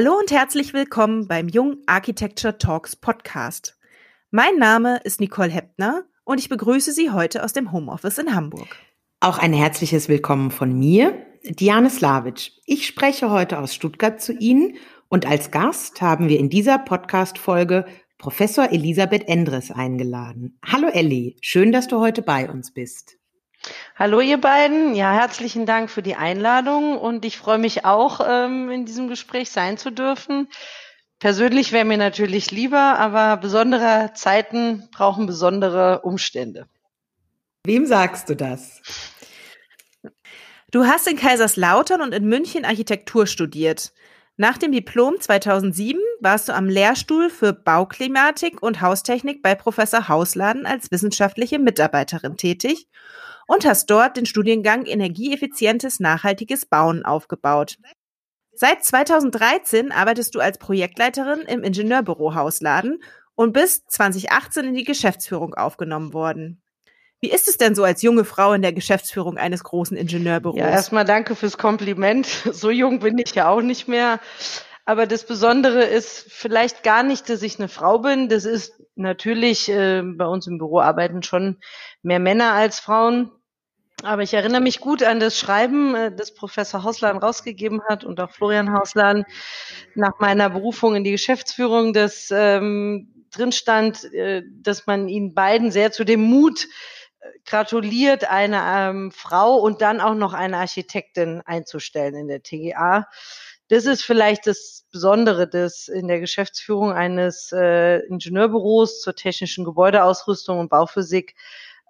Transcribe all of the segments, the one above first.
Hallo und herzlich willkommen beim Jung Architecture Talks Podcast. Mein Name ist Nicole Heppner und ich begrüße Sie heute aus dem Homeoffice in Hamburg. Auch ein herzliches Willkommen von mir, Diane Slavic. Ich spreche heute aus Stuttgart zu Ihnen und als Gast haben wir in dieser Podcast-Folge Professor Elisabeth Endres eingeladen. Hallo Elli, schön, dass du heute bei uns bist. Hallo ihr beiden, ja herzlichen Dank für die Einladung und ich freue mich auch, ähm, in diesem Gespräch sein zu dürfen. Persönlich wäre mir natürlich lieber, aber besondere Zeiten brauchen besondere Umstände. Wem sagst du das? Du hast in Kaiserslautern und in München Architektur studiert. Nach dem Diplom 2007 warst du am Lehrstuhl für Bauklimatik und Haustechnik bei Professor Hausladen als wissenschaftliche Mitarbeiterin tätig und hast dort den Studiengang Energieeffizientes nachhaltiges Bauen aufgebaut. Seit 2013 arbeitest du als Projektleiterin im Ingenieurbüro Hausladen und bist 2018 in die Geschäftsführung aufgenommen worden. Wie ist es denn so als junge Frau in der Geschäftsführung eines großen Ingenieurbüros? Ja, erstmal danke fürs Kompliment. So jung bin ich ja auch nicht mehr. Aber das Besondere ist vielleicht gar nicht, dass ich eine Frau bin. Das ist natürlich, äh, bei uns im Büro arbeiten schon mehr Männer als Frauen. Aber ich erinnere mich gut an das Schreiben, äh, das Professor Hauslan rausgegeben hat und auch Florian Hauslan nach meiner Berufung in die Geschäftsführung, das ähm, drin stand, äh, dass man ihnen beiden sehr zu dem Mut äh, gratuliert, eine ähm, Frau und dann auch noch eine Architektin einzustellen in der TGA. Das ist vielleicht das Besondere des in der Geschäftsführung eines äh, Ingenieurbüros zur technischen Gebäudeausrüstung und Bauphysik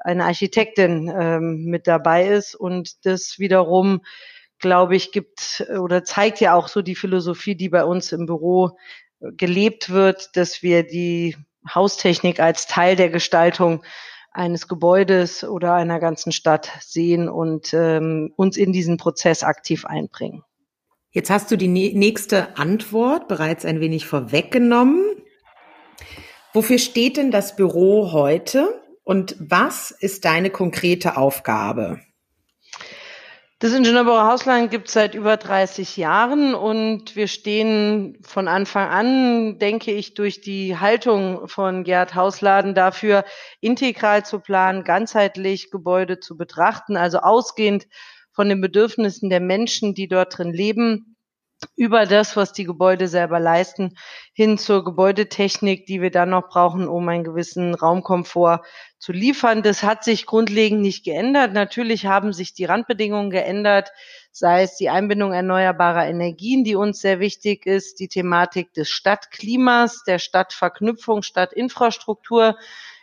eine Architektin ähm, mit dabei ist und das wiederum glaube ich, gibt oder zeigt ja auch so die Philosophie, die bei uns im Büro äh, gelebt wird, dass wir die Haustechnik als Teil der Gestaltung eines Gebäudes oder einer ganzen Stadt sehen und ähm, uns in diesen Prozess aktiv einbringen. Jetzt hast du die nächste Antwort bereits ein wenig vorweggenommen. Wofür steht denn das Büro heute? Und was ist deine konkrete Aufgabe? Das Ingenieurbüro Hausland gibt es seit über 30 Jahren und wir stehen von Anfang an, denke ich, durch die Haltung von Gerd Hausladen dafür, integral zu planen, ganzheitlich Gebäude zu betrachten, also ausgehend von den Bedürfnissen der Menschen, die dort drin leben, über das, was die Gebäude selber leisten, hin zur Gebäudetechnik, die wir dann noch brauchen, um einen gewissen Raumkomfort zu liefern. Das hat sich grundlegend nicht geändert. Natürlich haben sich die Randbedingungen geändert, sei es die Einbindung erneuerbarer Energien, die uns sehr wichtig ist, die Thematik des Stadtklimas, der Stadtverknüpfung, Stadtinfrastruktur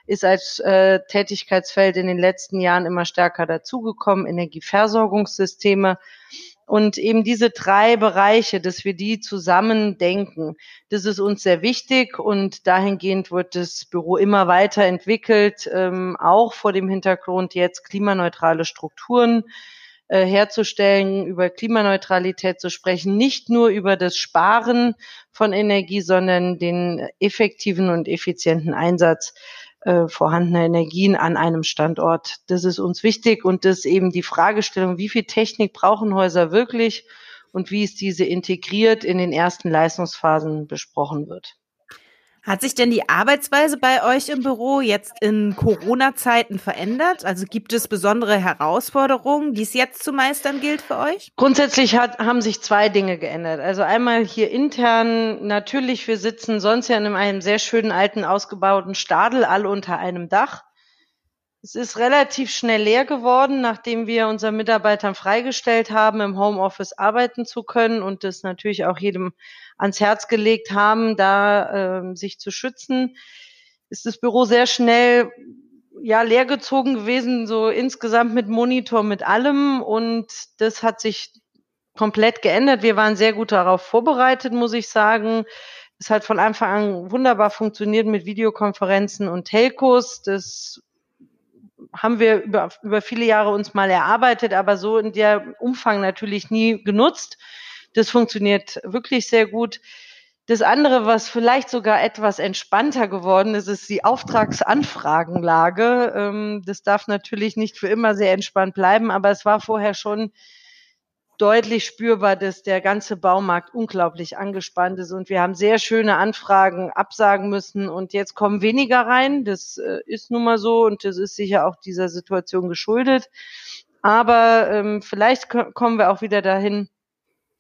ist als äh, Tätigkeitsfeld in den letzten Jahren immer stärker dazugekommen, Energieversorgungssysteme. Und eben diese drei Bereiche, dass wir die zusammen denken, das ist uns sehr wichtig und dahingehend wird das Büro immer weiterentwickelt, ähm, auch vor dem Hintergrund jetzt klimaneutrale Strukturen äh, herzustellen, über Klimaneutralität zu sprechen, nicht nur über das Sparen von Energie, sondern den effektiven und effizienten Einsatz äh, vorhandener Energien an einem Standort. Das ist uns wichtig und das eben die Fragestellung, wie viel Technik brauchen Häuser wirklich und wie ist diese integriert in den ersten Leistungsphasen besprochen wird. Hat sich denn die Arbeitsweise bei euch im Büro jetzt in Corona-Zeiten verändert? Also gibt es besondere Herausforderungen, die es jetzt zu meistern gilt für euch? Grundsätzlich hat, haben sich zwei Dinge geändert. Also einmal hier intern, natürlich, wir sitzen sonst ja in einem sehr schönen alten ausgebauten Stadel, alle unter einem Dach. Es ist relativ schnell leer geworden, nachdem wir unseren Mitarbeitern freigestellt haben, im Homeoffice arbeiten zu können und das natürlich auch jedem ans Herz gelegt haben, da äh, sich zu schützen. Ist das Büro sehr schnell ja leergezogen gewesen, so insgesamt mit Monitor, mit allem und das hat sich komplett geändert. Wir waren sehr gut darauf vorbereitet, muss ich sagen. Es hat von Anfang an wunderbar funktioniert mit Videokonferenzen und Telcos. Das haben wir über, über viele Jahre uns mal erarbeitet, aber so in der Umfang natürlich nie genutzt. Das funktioniert wirklich sehr gut. Das andere, was vielleicht sogar etwas entspannter geworden ist, ist die Auftragsanfragenlage. Ähm, das darf natürlich nicht für immer sehr entspannt bleiben, aber es war vorher schon deutlich spürbar, dass der ganze Baumarkt unglaublich angespannt ist und wir haben sehr schöne Anfragen absagen müssen und jetzt kommen weniger rein. Das äh, ist nun mal so und das ist sicher auch dieser Situation geschuldet. Aber ähm, vielleicht kommen wir auch wieder dahin,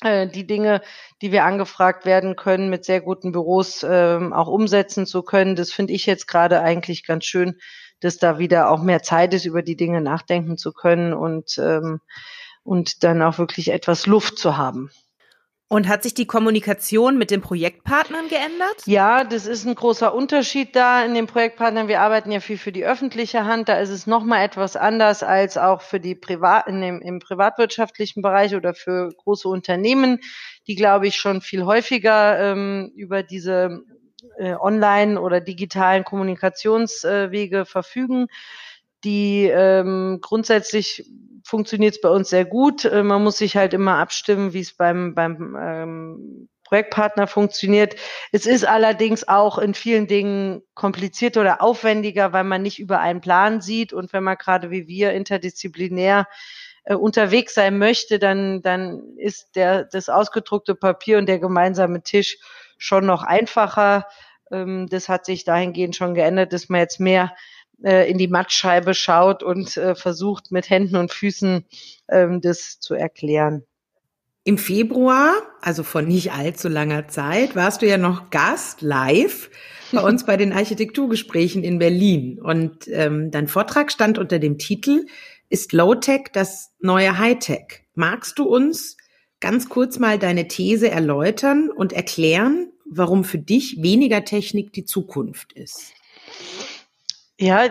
äh, die Dinge, die wir angefragt werden können, mit sehr guten Büros ähm, auch umsetzen zu können. Das finde ich jetzt gerade eigentlich ganz schön, dass da wieder auch mehr Zeit ist, über die Dinge nachdenken zu können und ähm, und dann auch wirklich etwas Luft zu haben. Und hat sich die Kommunikation mit den Projektpartnern geändert? Ja, das ist ein großer Unterschied da in den Projektpartnern. Wir arbeiten ja viel für die öffentliche Hand. Da ist es nochmal etwas anders als auch für die Privat, in dem, im privatwirtschaftlichen Bereich oder für große Unternehmen, die, glaube ich, schon viel häufiger ähm, über diese äh, online- oder digitalen Kommunikationswege äh, verfügen die ähm, grundsätzlich funktioniert es bei uns sehr gut. Äh, man muss sich halt immer abstimmen, wie es beim, beim ähm, Projektpartner funktioniert. Es ist allerdings auch in vielen Dingen komplizierter oder aufwendiger, weil man nicht über einen Plan sieht und wenn man gerade wie wir interdisziplinär äh, unterwegs sein möchte, dann, dann ist der, das ausgedruckte Papier und der gemeinsame Tisch schon noch einfacher. Ähm, das hat sich dahingehend schon geändert, dass man jetzt mehr äh, in die Mattscheibe schaut und äh, versucht mit Händen und Füßen ähm, das zu erklären. Im Februar, also vor nicht allzu langer Zeit, warst du ja noch Gast live bei uns bei den Architekturgesprächen in Berlin. Und ähm, dein Vortrag stand unter dem Titel Ist Low-Tech das neue High-Tech? Magst du uns ganz kurz mal deine These erläutern und erklären, warum für dich weniger Technik die Zukunft ist? Ja,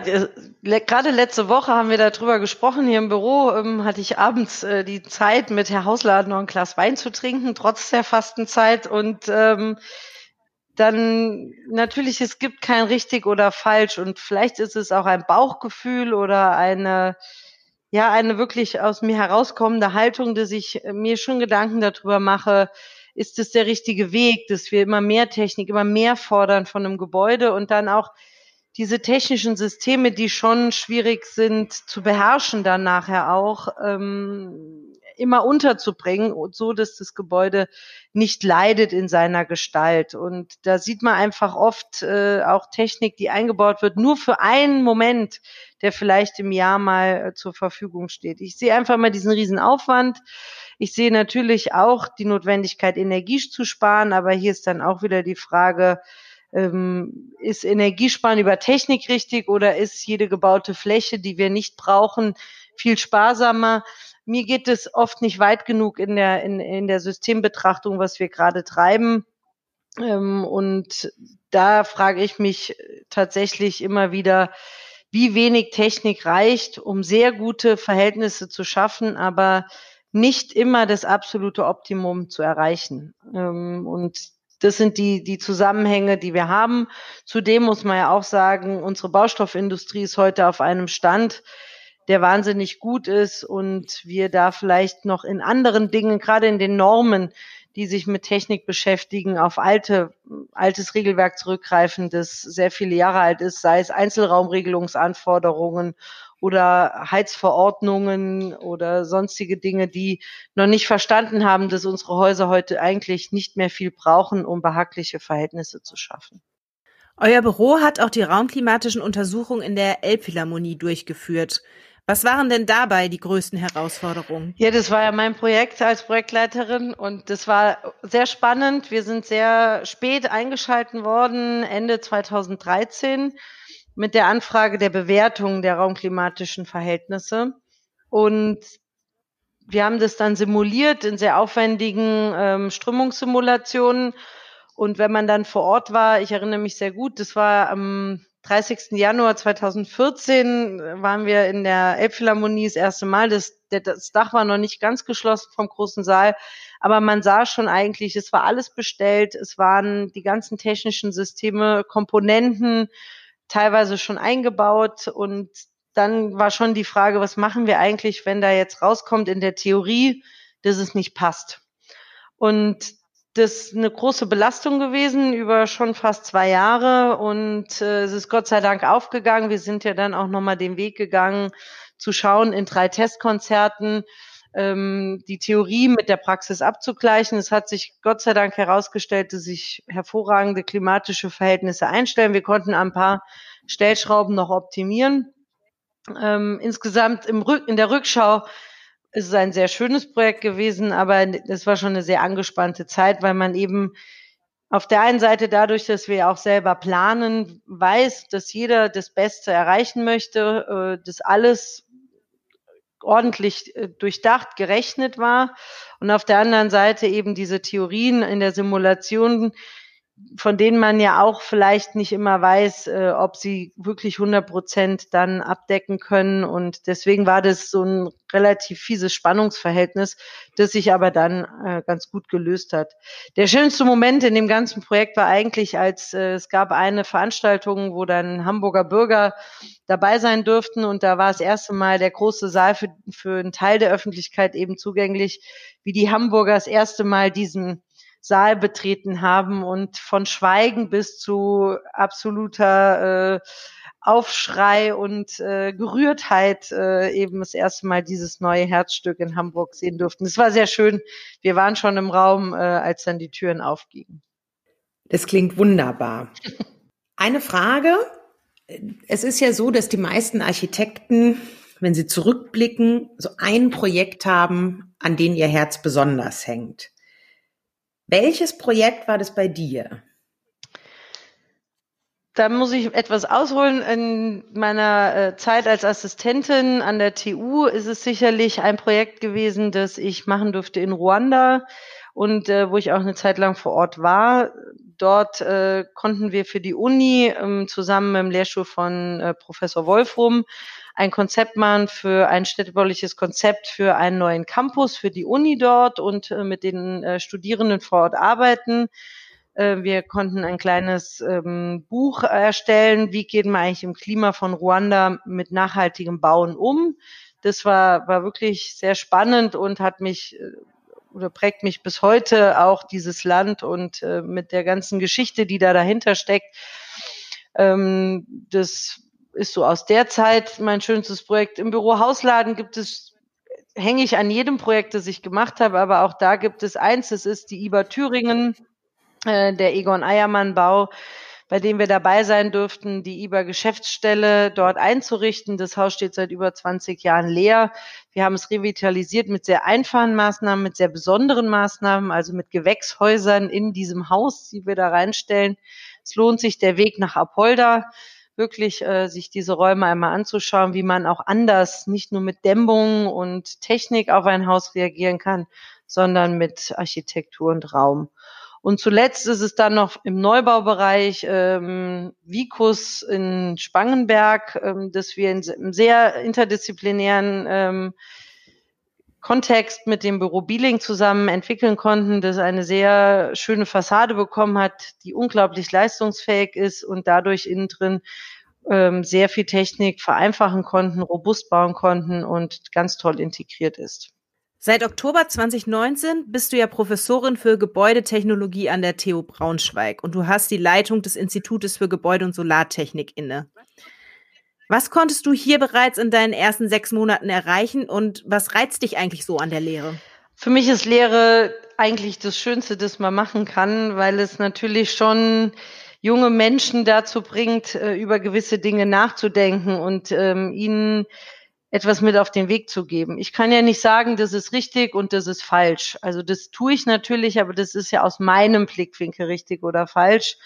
le gerade letzte Woche haben wir darüber gesprochen. Hier im Büro ähm, hatte ich abends äh, die Zeit, mit Herr Hausladen noch ein Glas Wein zu trinken, trotz der Fastenzeit. Und ähm, dann natürlich, es gibt kein richtig oder falsch. Und vielleicht ist es auch ein Bauchgefühl oder eine, ja, eine wirklich aus mir herauskommende Haltung, dass ich mir schon Gedanken darüber mache, ist es der richtige Weg, dass wir immer mehr Technik, immer mehr fordern von einem Gebäude und dann auch diese technischen Systeme, die schon schwierig sind zu beherrschen, dann nachher auch ähm, immer unterzubringen, so dass das Gebäude nicht leidet in seiner Gestalt. Und da sieht man einfach oft äh, auch Technik, die eingebaut wird, nur für einen Moment, der vielleicht im Jahr mal äh, zur Verfügung steht. Ich sehe einfach mal diesen riesen Aufwand. Ich sehe natürlich auch die Notwendigkeit, Energie zu sparen, aber hier ist dann auch wieder die Frage, ähm, ist Energiesparen über Technik richtig oder ist jede gebaute Fläche, die wir nicht brauchen, viel sparsamer? Mir geht es oft nicht weit genug in der, in, in der Systembetrachtung, was wir gerade treiben. Ähm, und da frage ich mich tatsächlich immer wieder, wie wenig Technik reicht, um sehr gute Verhältnisse zu schaffen, aber nicht immer das absolute Optimum zu erreichen. Ähm, und das sind die, die Zusammenhänge, die wir haben. Zudem muss man ja auch sagen, unsere Baustoffindustrie ist heute auf einem Stand, der wahnsinnig gut ist und wir da vielleicht noch in anderen Dingen, gerade in den Normen, die sich mit Technik beschäftigen, auf alte, altes Regelwerk zurückgreifen, das sehr viele Jahre alt ist, sei es Einzelraumregelungsanforderungen oder Heizverordnungen oder sonstige Dinge, die noch nicht verstanden haben, dass unsere Häuser heute eigentlich nicht mehr viel brauchen, um behagliche Verhältnisse zu schaffen. Euer Büro hat auch die raumklimatischen Untersuchungen in der Elbphilharmonie durchgeführt. Was waren denn dabei die größten Herausforderungen? Ja, das war ja mein Projekt als Projektleiterin und das war sehr spannend. Wir sind sehr spät eingeschalten worden, Ende 2013 mit der Anfrage der Bewertung der raumklimatischen Verhältnisse. Und wir haben das dann simuliert in sehr aufwendigen ähm, Strömungssimulationen. Und wenn man dann vor Ort war, ich erinnere mich sehr gut, das war am 30. Januar 2014, waren wir in der Elbphilharmonie das erste Mal. Das, das Dach war noch nicht ganz geschlossen vom großen Saal, aber man sah schon eigentlich, es war alles bestellt, es waren die ganzen technischen Systeme, Komponenten, teilweise schon eingebaut und dann war schon die Frage, was machen wir eigentlich, wenn da jetzt rauskommt in der Theorie, dass es nicht passt. Und das ist eine große Belastung gewesen über schon fast zwei Jahre und äh, es ist Gott sei Dank aufgegangen. Wir sind ja dann auch nochmal den Weg gegangen, zu schauen in drei Testkonzerten, ähm, die Theorie mit der Praxis abzugleichen. Es hat sich Gott sei Dank herausgestellt, dass sich hervorragende klimatische Verhältnisse einstellen. Wir konnten ein paar Stellschrauben noch optimieren. Ähm, insgesamt im Rück in der Rückschau ist es ein sehr schönes Projekt gewesen, aber es war schon eine sehr angespannte Zeit, weil man eben auf der einen Seite dadurch, dass wir auch selber planen, weiß, dass jeder das Beste erreichen möchte, äh, dass alles ordentlich äh, durchdacht, gerechnet war. Und auf der anderen Seite eben diese Theorien in der Simulation von denen man ja auch vielleicht nicht immer weiß, äh, ob sie wirklich 100 Prozent dann abdecken können. Und deswegen war das so ein relativ fieses Spannungsverhältnis, das sich aber dann äh, ganz gut gelöst hat. Der schönste Moment in dem ganzen Projekt war eigentlich, als äh, es gab eine Veranstaltung, wo dann Hamburger Bürger dabei sein dürften. Und da war das erste Mal der große Saal für, für einen Teil der Öffentlichkeit eben zugänglich, wie die Hamburger das erste Mal diesen Saal betreten haben und von Schweigen bis zu absoluter äh, Aufschrei und äh, Gerührtheit äh, eben das erste Mal dieses neue Herzstück in Hamburg sehen durften. Es war sehr schön. Wir waren schon im Raum, äh, als dann die Türen aufgingen. Das klingt wunderbar. Eine Frage. Es ist ja so, dass die meisten Architekten, wenn sie zurückblicken, so ein Projekt haben, an dem ihr Herz besonders hängt. Welches Projekt war das bei dir? Da muss ich etwas ausholen. In meiner äh, Zeit als Assistentin an der TU ist es sicherlich ein Projekt gewesen, das ich machen durfte in Ruanda und äh, wo ich auch eine Zeit lang vor Ort war. Dort äh, konnten wir für die Uni ähm, zusammen mit dem Lehrstuhl von äh, Professor Wolfrum ein Konzept machen für ein städtebauliches Konzept für einen neuen Campus für die Uni dort und äh, mit den äh, Studierenden vor Ort arbeiten. Äh, wir konnten ein kleines ähm, Buch erstellen, wie geht man eigentlich im Klima von Ruanda mit nachhaltigem Bauen um. Das war, war wirklich sehr spannend und hat mich äh, oder prägt mich bis heute auch dieses Land und äh, mit der ganzen Geschichte, die da dahinter steckt. Ähm, das ist so aus der Zeit mein schönstes Projekt. Im Büro Hausladen gibt es, hänge ich an jedem Projekt, das ich gemacht habe, aber auch da gibt es eins, das ist die IBA Thüringen, äh, der Egon Eiermann Bau, bei dem wir dabei sein dürften, die IBA Geschäftsstelle dort einzurichten. Das Haus steht seit über 20 Jahren leer. Wir haben es revitalisiert mit sehr einfachen Maßnahmen, mit sehr besonderen Maßnahmen, also mit Gewächshäusern in diesem Haus, die wir da reinstellen. Es lohnt sich der Weg nach Apolda wirklich äh, sich diese Räume einmal anzuschauen, wie man auch anders, nicht nur mit Dämmung und Technik auf ein Haus reagieren kann, sondern mit Architektur und Raum. Und zuletzt ist es dann noch im Neubaubereich ähm, Vicus in Spangenberg, ähm, dass wir in, in sehr interdisziplinären ähm, Kontext mit dem Büro Bieling zusammen entwickeln konnten, das eine sehr schöne Fassade bekommen hat, die unglaublich leistungsfähig ist und dadurch innen drin ähm, sehr viel Technik vereinfachen konnten, robust bauen konnten und ganz toll integriert ist. Seit Oktober 2019 bist du ja Professorin für Gebäudetechnologie an der TU Braunschweig und du hast die Leitung des Institutes für Gebäude- und Solartechnik inne. Was konntest du hier bereits in deinen ersten sechs Monaten erreichen und was reizt dich eigentlich so an der Lehre? Für mich ist Lehre eigentlich das Schönste, das man machen kann, weil es natürlich schon junge Menschen dazu bringt, äh, über gewisse Dinge nachzudenken und ähm, ihnen etwas mit auf den Weg zu geben. Ich kann ja nicht sagen, das ist richtig und das ist falsch. Also das tue ich natürlich, aber das ist ja aus meinem Blickwinkel richtig oder falsch.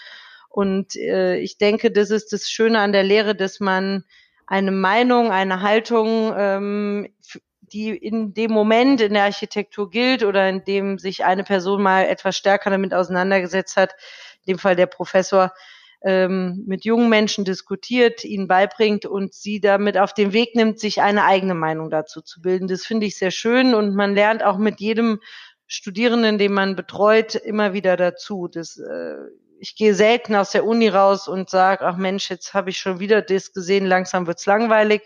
Und äh, ich denke, das ist das Schöne an der Lehre, dass man eine Meinung, eine Haltung, ähm, die in dem Moment in der Architektur gilt oder in dem sich eine Person mal etwas stärker damit auseinandergesetzt hat, in dem Fall der Professor, ähm, mit jungen Menschen diskutiert, ihnen beibringt und sie damit auf den Weg nimmt, sich eine eigene Meinung dazu zu bilden. Das finde ich sehr schön und man lernt auch mit jedem Studierenden, den man betreut, immer wieder dazu. Das äh, ich gehe selten aus der Uni raus und sage, ach Mensch, jetzt habe ich schon wieder das gesehen, langsam wird's langweilig.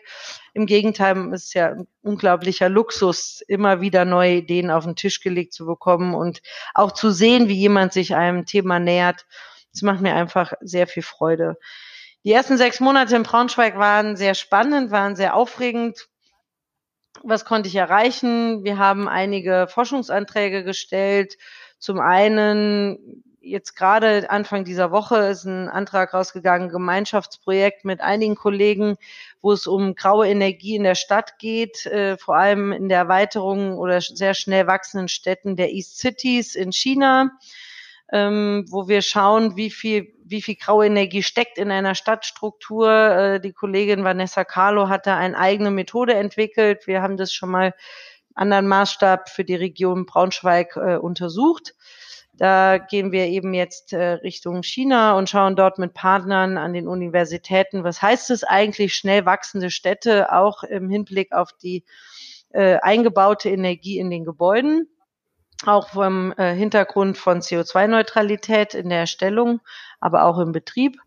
Im Gegenteil, es ist ja ein unglaublicher Luxus, immer wieder neue Ideen auf den Tisch gelegt zu bekommen und auch zu sehen, wie jemand sich einem Thema nähert. Das macht mir einfach sehr viel Freude. Die ersten sechs Monate in Braunschweig waren sehr spannend, waren sehr aufregend. was konnte ich erreichen? Wir haben einige Forschungsanträge gestellt. Zum einen jetzt gerade Anfang dieser Woche ist ein Antrag rausgegangen, Gemeinschaftsprojekt mit einigen Kollegen, wo es um graue Energie in der Stadt geht, äh, vor allem in der Erweiterung oder sehr schnell wachsenden Städten der East Cities in China, ähm, wo wir schauen, wie viel, wie viel graue Energie steckt in einer Stadtstruktur. Äh, die Kollegin Vanessa Carlo hat da eine eigene Methode entwickelt. Wir haben das schon mal anderen Maßstab für die Region Braunschweig äh, untersucht. Da gehen wir eben jetzt äh, Richtung China und schauen dort mit Partnern an den Universitäten, was heißt es eigentlich, schnell wachsende Städte, auch im Hinblick auf die äh, eingebaute Energie in den Gebäuden, auch vom äh, Hintergrund von CO2-Neutralität in der Erstellung, aber auch im Betrieb.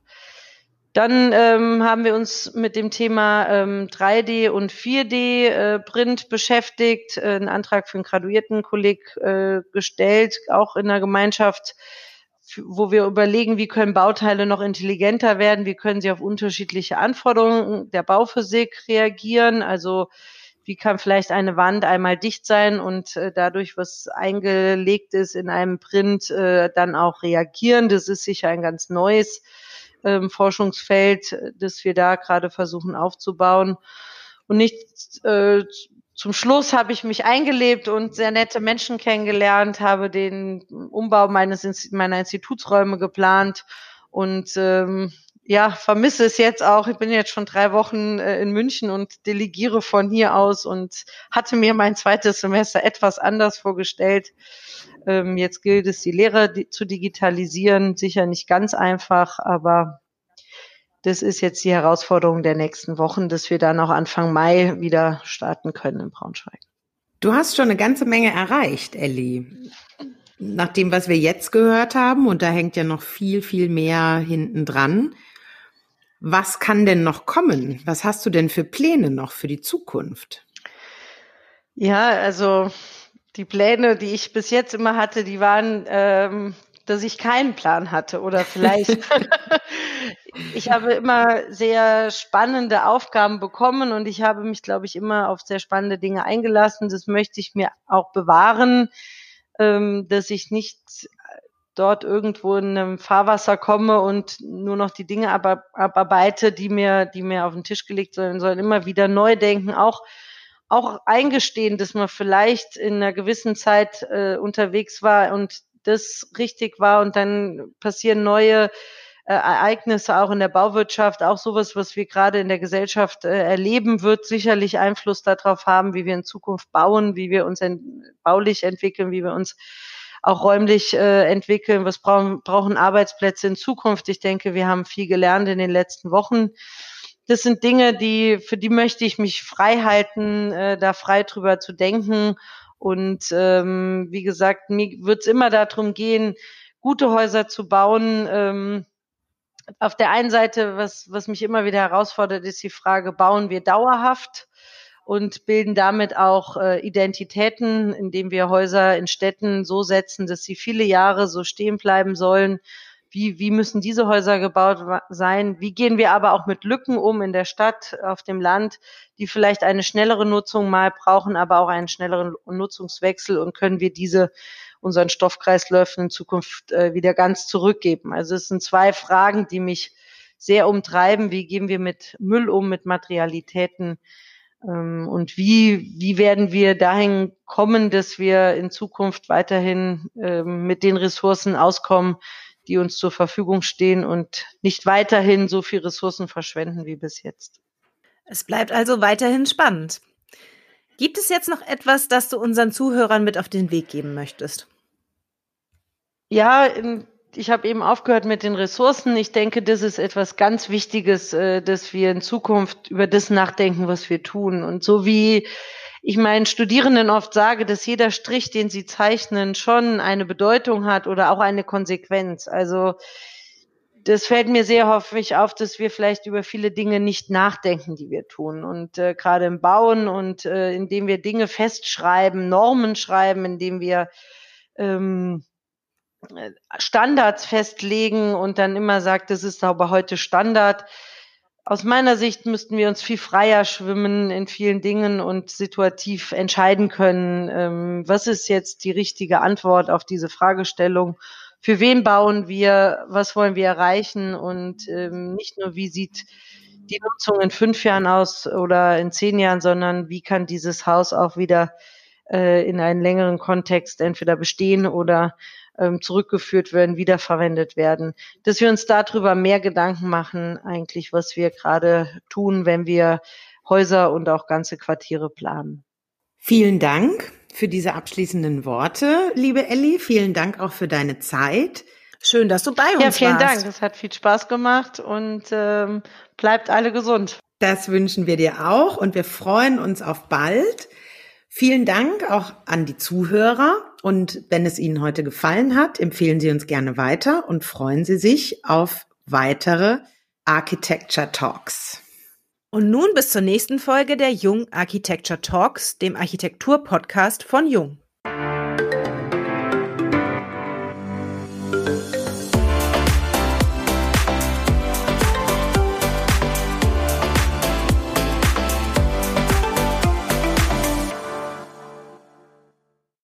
Dann ähm, haben wir uns mit dem Thema ähm, 3D und 4D äh, Print beschäftigt, äh, einen Antrag für einen Graduiertenkolleg äh, gestellt, auch in der Gemeinschaft, wo wir überlegen, wie können Bauteile noch intelligenter werden, wie können sie auf unterschiedliche Anforderungen der Bauphysik reagieren, also wie kann vielleicht eine Wand einmal dicht sein und äh, dadurch, was eingelegt ist in einem Print, äh, dann auch reagieren. Das ist sicher ein ganz neues ähm, Forschungsfeld, das wir da gerade versuchen aufzubauen. Und nicht äh, zum Schluss habe ich mich eingelebt und sehr nette Menschen kennengelernt, habe den Umbau meines meiner Institutsräume geplant und ähm, ja, vermisse es jetzt auch. Ich bin jetzt schon drei Wochen äh, in München und delegiere von hier aus und hatte mir mein zweites Semester etwas anders vorgestellt. Ähm, jetzt gilt es, die Lehre di zu digitalisieren. Sicher nicht ganz einfach, aber das ist jetzt die Herausforderung der nächsten Wochen, dass wir dann auch Anfang Mai wieder starten können in Braunschweig. Du hast schon eine ganze Menge erreicht, Elli. Nach dem, was wir jetzt gehört haben, und da hängt ja noch viel, viel mehr hinten dran. Was kann denn noch kommen? Was hast du denn für Pläne noch für die Zukunft? Ja, also die Pläne, die ich bis jetzt immer hatte, die waren, ähm, dass ich keinen Plan hatte oder vielleicht. ich habe immer sehr spannende Aufgaben bekommen und ich habe mich, glaube ich, immer auf sehr spannende Dinge eingelassen. Das möchte ich mir auch bewahren, ähm, dass ich nicht dort irgendwo in einem Fahrwasser komme und nur noch die Dinge abarbeite, die mir, die mir auf den Tisch gelegt sollen, sondern immer wieder neu denken, auch auch eingestehen, dass man vielleicht in einer gewissen Zeit äh, unterwegs war und das richtig war und dann passieren neue äh, Ereignisse auch in der Bauwirtschaft, auch sowas, was wir gerade in der Gesellschaft äh, erleben, wird sicherlich Einfluss darauf haben, wie wir in Zukunft bauen, wie wir uns ent baulich entwickeln, wie wir uns auch räumlich äh, entwickeln. Was brauchen, brauchen Arbeitsplätze in Zukunft? Ich denke, wir haben viel gelernt in den letzten Wochen das sind Dinge, die, für die möchte ich mich frei halten, äh, da frei drüber zu denken. Und ähm, wie gesagt, mir wird es immer darum gehen, gute Häuser zu bauen. Ähm, auf der einen Seite, was, was mich immer wieder herausfordert, ist die Frage, bauen wir dauerhaft und bilden damit auch äh, Identitäten, indem wir Häuser in Städten so setzen, dass sie viele Jahre so stehen bleiben sollen wie, wie müssen diese Häuser gebaut sein? Wie gehen wir aber auch mit Lücken um in der Stadt, auf dem Land, die vielleicht eine schnellere Nutzung mal brauchen, aber auch einen schnelleren Nutzungswechsel und können wir diese unseren Stoffkreisläufen in Zukunft äh, wieder ganz zurückgeben? Also es sind zwei Fragen, die mich sehr umtreiben. Wie gehen wir mit Müll um, mit Materialitäten? Ähm, und wie, wie werden wir dahin kommen, dass wir in Zukunft weiterhin ähm, mit den Ressourcen auskommen, die uns zur Verfügung stehen und nicht weiterhin so viel Ressourcen verschwenden wie bis jetzt. Es bleibt also weiterhin spannend. Gibt es jetzt noch etwas, das du unseren Zuhörern mit auf den Weg geben möchtest? Ja, ich habe eben aufgehört mit den Ressourcen. Ich denke, das ist etwas ganz Wichtiges, äh, dass wir in Zukunft über das nachdenken, was wir tun. Und so wie ich meinen Studierenden oft sage, dass jeder Strich, den sie zeichnen, schon eine Bedeutung hat oder auch eine Konsequenz. Also das fällt mir sehr häufig auf, dass wir vielleicht über viele Dinge nicht nachdenken, die wir tun. Und äh, gerade im Bauen und äh, indem wir Dinge festschreiben, Normen schreiben, indem wir ähm, Standards festlegen und dann immer sagt, das ist aber heute Standard aus meiner Sicht müssten wir uns viel freier schwimmen in vielen Dingen und situativ entscheiden können, ähm, was ist jetzt die richtige Antwort auf diese Fragestellung. Für wen bauen wir? Was wollen wir erreichen? Und ähm, nicht nur, wie sieht die Nutzung in fünf Jahren aus oder in zehn Jahren, sondern wie kann dieses Haus auch wieder äh, in einen längeren Kontext entweder bestehen oder ähm, zurückgeführt werden, wiederverwendet werden. Dass wir uns darüber mehr Gedanken machen, eigentlich, was wir gerade tun, wenn wir Häuser und auch ganze Quartiere planen. Vielen Dank für diese abschließenden Worte, liebe Elli. Vielen Dank auch für deine Zeit. Schön, dass du bei uns warst. Ja, vielen warst. Dank. Es hat viel Spaß gemacht und ähm, bleibt alle gesund. Das wünschen wir dir auch und wir freuen uns auf bald. Vielen Dank auch an die Zuhörer und wenn es Ihnen heute gefallen hat, empfehlen Sie uns gerne weiter und freuen Sie sich auf weitere Architecture Talks. Und nun bis zur nächsten Folge der Jung Architecture Talks, dem Architektur-Podcast von Jung.